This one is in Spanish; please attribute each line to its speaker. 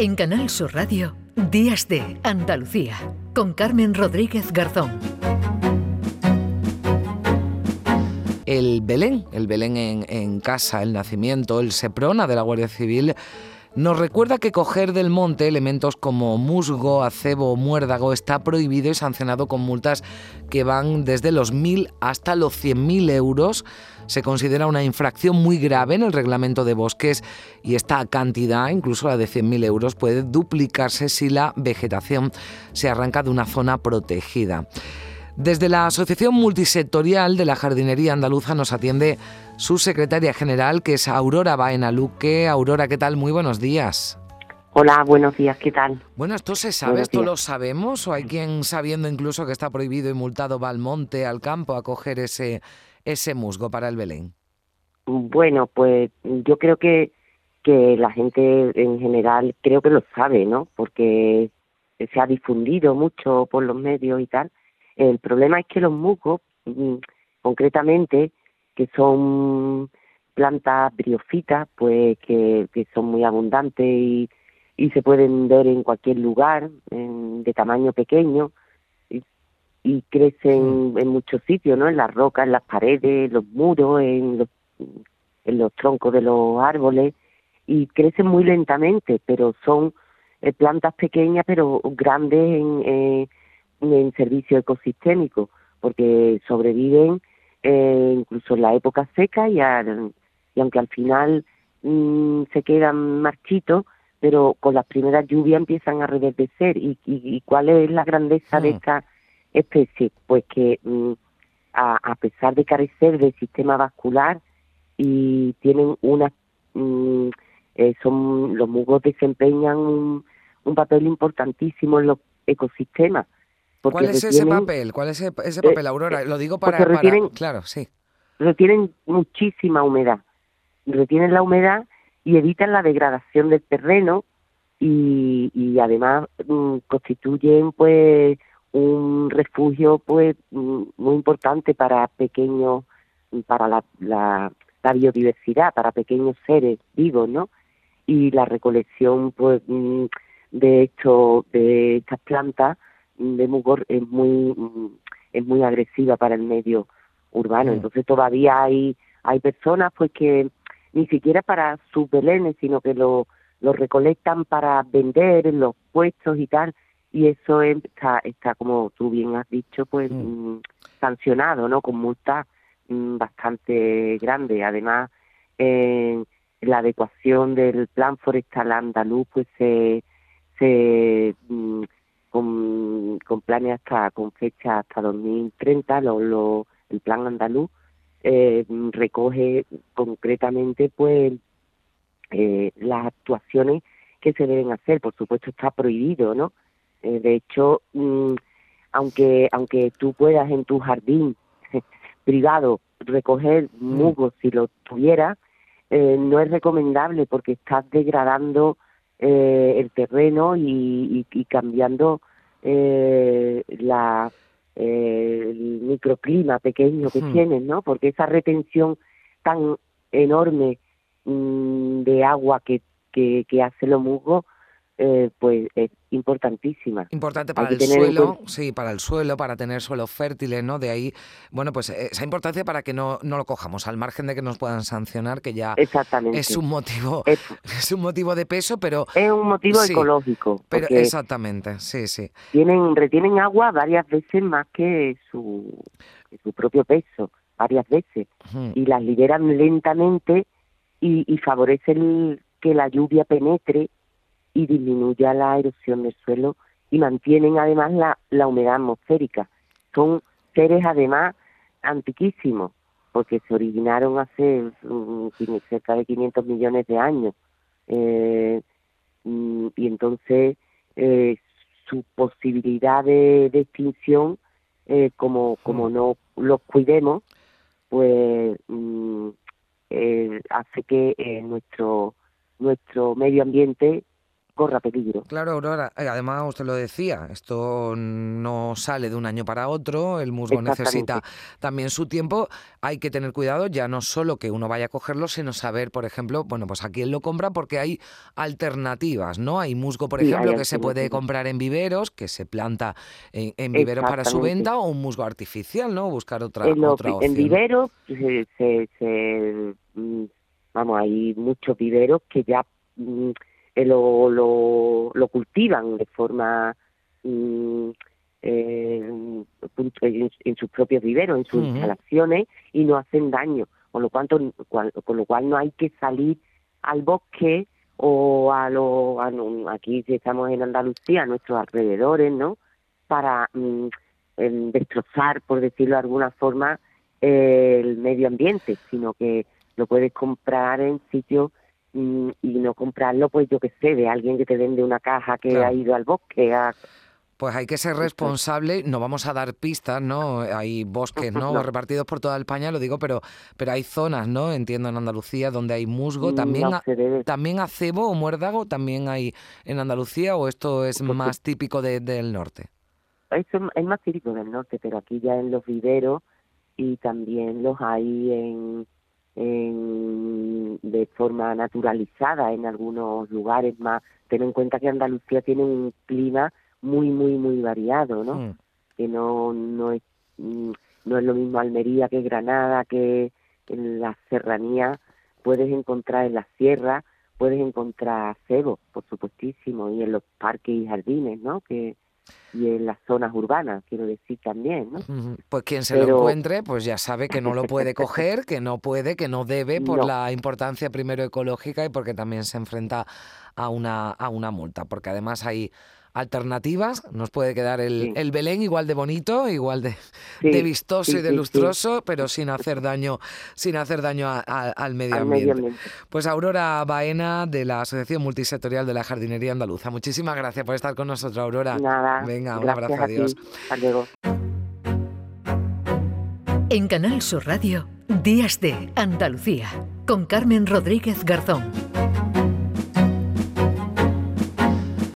Speaker 1: En Canal Sur Radio, Días de Andalucía, con Carmen Rodríguez Garzón.
Speaker 2: El Belén, el Belén en, casa, el nacimiento, el Seprona de la Guardia Civil nos recuerda que coger del monte elementos como musgo, acebo o muérdago está prohibido y sancionado con multas que van desde los 1.000 hasta los 100.000 euros. Se considera una infracción muy grave en el reglamento de bosques y esta cantidad, incluso la de 100.000 euros, puede duplicarse si la vegetación se arranca de una zona protegida. Desde la Asociación Multisectorial de la Jardinería Andaluza nos atiende su secretaria general, que es Aurora Baena Luque. Aurora, ¿qué tal? Muy buenos días.
Speaker 3: Hola, buenos días, ¿qué tal?
Speaker 2: Bueno, ¿esto se sabe? ¿Esto lo sabemos? ¿O hay quien sabiendo incluso que está prohibido y multado va al monte, al campo, a coger ese, ese musgo para el Belén?
Speaker 3: Bueno, pues yo creo que, que la gente en general creo que lo sabe, ¿no? Porque se ha difundido mucho por los medios y tal. El problema es que los musgos, mm, concretamente, que son plantas briofitas, pues que, que son muy abundantes y, y se pueden ver en cualquier lugar, de tamaño pequeño, y, y crecen en muchos sitios, ¿no? En las rocas, en las paredes, en los muros, en los, en los troncos de los árboles, y crecen muy lentamente, pero son eh, plantas pequeñas pero grandes en, eh, en servicio ecosistémico, porque sobreviven eh, incluso en la época seca y, y aunque al final mm, se quedan marchitos, pero con las primeras lluvias empiezan a reverdecer. ¿Y, y, cuál es la grandeza de hmm. esta especie? Pues que mm, a, a, pesar de carecer del sistema vascular y tienen una... Mm, eh, son Los musgos desempeñan un, un papel importantísimo en los ecosistemas
Speaker 2: ¿Cuál es ese papel? ¿Cuál es ese, papel, Aurora? Lo digo para,
Speaker 3: retienen,
Speaker 2: Claro, sí.
Speaker 3: Retienen muchísima humedad. Retienen la humedad y evitan la degradación del terreno y, y además mm, constituyen pues un refugio pues mm, muy importante para pequeños para la, la, la, biodiversidad para pequeños seres vivos no y la recolección pues mm, de hecho de estas plantas de Mugor es muy es muy agresiva para el medio urbano. Entonces todavía hay hay personas pues que ni siquiera para sus belenes, sino que lo, lo recolectan para vender en los puestos y tal, y eso está, está como tú bien has dicho, pues mm. Mm, sancionado, ¿no? Con multas bastante grandes. Además, en la adecuación del plan forestal andaluz, pues se, se con, con planes hasta con fecha hasta 2030 lo, lo, el plan andaluz eh, recoge concretamente pues eh, las actuaciones que se deben hacer por supuesto está prohibido no eh, de hecho mm, aunque aunque tú puedas en tu jardín privado recoger mm. musgos si lo tuvieras eh, no es recomendable porque estás degradando eh, el terreno y, y, cambiando eh, la eh, el microclima pequeño que hmm. tienen, ¿no? Porque esa retención tan enorme mm, de agua que, que, que hace los musgos eh, pues es importantísima.
Speaker 2: Importante para el suelo, sí, para el suelo, para tener suelos fértiles, ¿no? De ahí, bueno, pues esa importancia para que no, no lo cojamos, al margen de que nos puedan sancionar, que ya es un motivo, es, un motivo de peso, pero
Speaker 3: es un motivo ecológico.
Speaker 2: Pero exactamente, sí, sí.
Speaker 3: Tienen, retienen agua varias veces más que su, su propio peso, varias veces, y las liberan lentamente y, y favorecen que la lluvia penetre y disminuya la erosión del suelo y mantienen además la, la humedad atmosférica. Son seres además antiquísimos porque se originaron hace mm, cerca de 500 millones de años. Eh, mm, y entonces eh, su posibilidad de, extinción, eh, como, como mm. no los cuidemos, pues hace que nuestro, nuestro medio ambiente corra peligro.
Speaker 2: Claro, Aurora, eh, además usted lo decía, esto no sale de un año para otro, el musgo necesita también su tiempo, hay que tener cuidado ya no solo que uno vaya a cogerlo, sino saber, por ejemplo, bueno, pues a quién lo compra porque hay alternativas, ¿no? Hay musgo, por ejemplo, que se puede comprar en viveros, que se planta en, viveros para su venta o un musgo artificial, ¿no? Buscar otra, otra opción.
Speaker 3: En viveros se, mm, vamos, hay muchos viveros que ya mm, eh, lo, lo, lo, cultivan de forma mm, eh, en, sus propios viveros, en sus instalaciones y no hacen daño, con lo, cuanto, con lo cual no hay que salir al bosque o a lo aquí si estamos en Andalucía, a nuestros alrededores, ¿no? Para mm, destrozar, por decirlo de alguna forma, el medio ambiente, sino que lo puedes comprar en sitios mm, y no comprarlo, pues yo que sé, de alguien que te vende una caja que ha ido al bosque a
Speaker 2: pues hay que ser responsable, no vamos a dar pistas, ¿no? Hay bosques, ¿no? Repartidos por toda España, lo digo, pero, pero hay zonas, ¿no? Entiendo en Andalucía donde hay musgo, mm, también, también acebo o muérdago, también hay en Andalucía o esto es pues más típico del norte.
Speaker 3: Eso es más típico del norte, pero aquí ya en los viveros y también los hay en, en de forma naturalizada en algunos lugares más. Ten en cuenta que Andalucía tiene un clima muy, muy, muy variado, ¿no? Mm. Que no, no, es, mm, no es lo mismo Almería que Granada, que en la serranía puedes encontrar en la sierra, puedes encontrar cebo, por supuestísimo, y en los parques y jardines, ¿no? Que, y en las zonas urbanas, quiero decir también, ¿no?
Speaker 2: Pues quien se lo encuentre, pues ya sabe que no lo puede coger, que no puede, que no debe por la importancia primero ecológica y porque también se enfrenta a una, a una multa, porque además hay alternativas. Nos puede quedar el, el Belén igual de bonito, igual de, de vistoso y de lustroso, pero sin hacer daño, sin hacer daño al, medio, ambiente. Pues Aurora Baena de la Asociación Multisectorial de la Jardinería Andaluza. Muchísimas gracias por estar con nosotros, Aurora.
Speaker 3: Nada.
Speaker 2: Venga, un abrazo, adiós.
Speaker 1: En Canal Sur Radio, Días de Andalucía, con Carmen Rodríguez Garzón.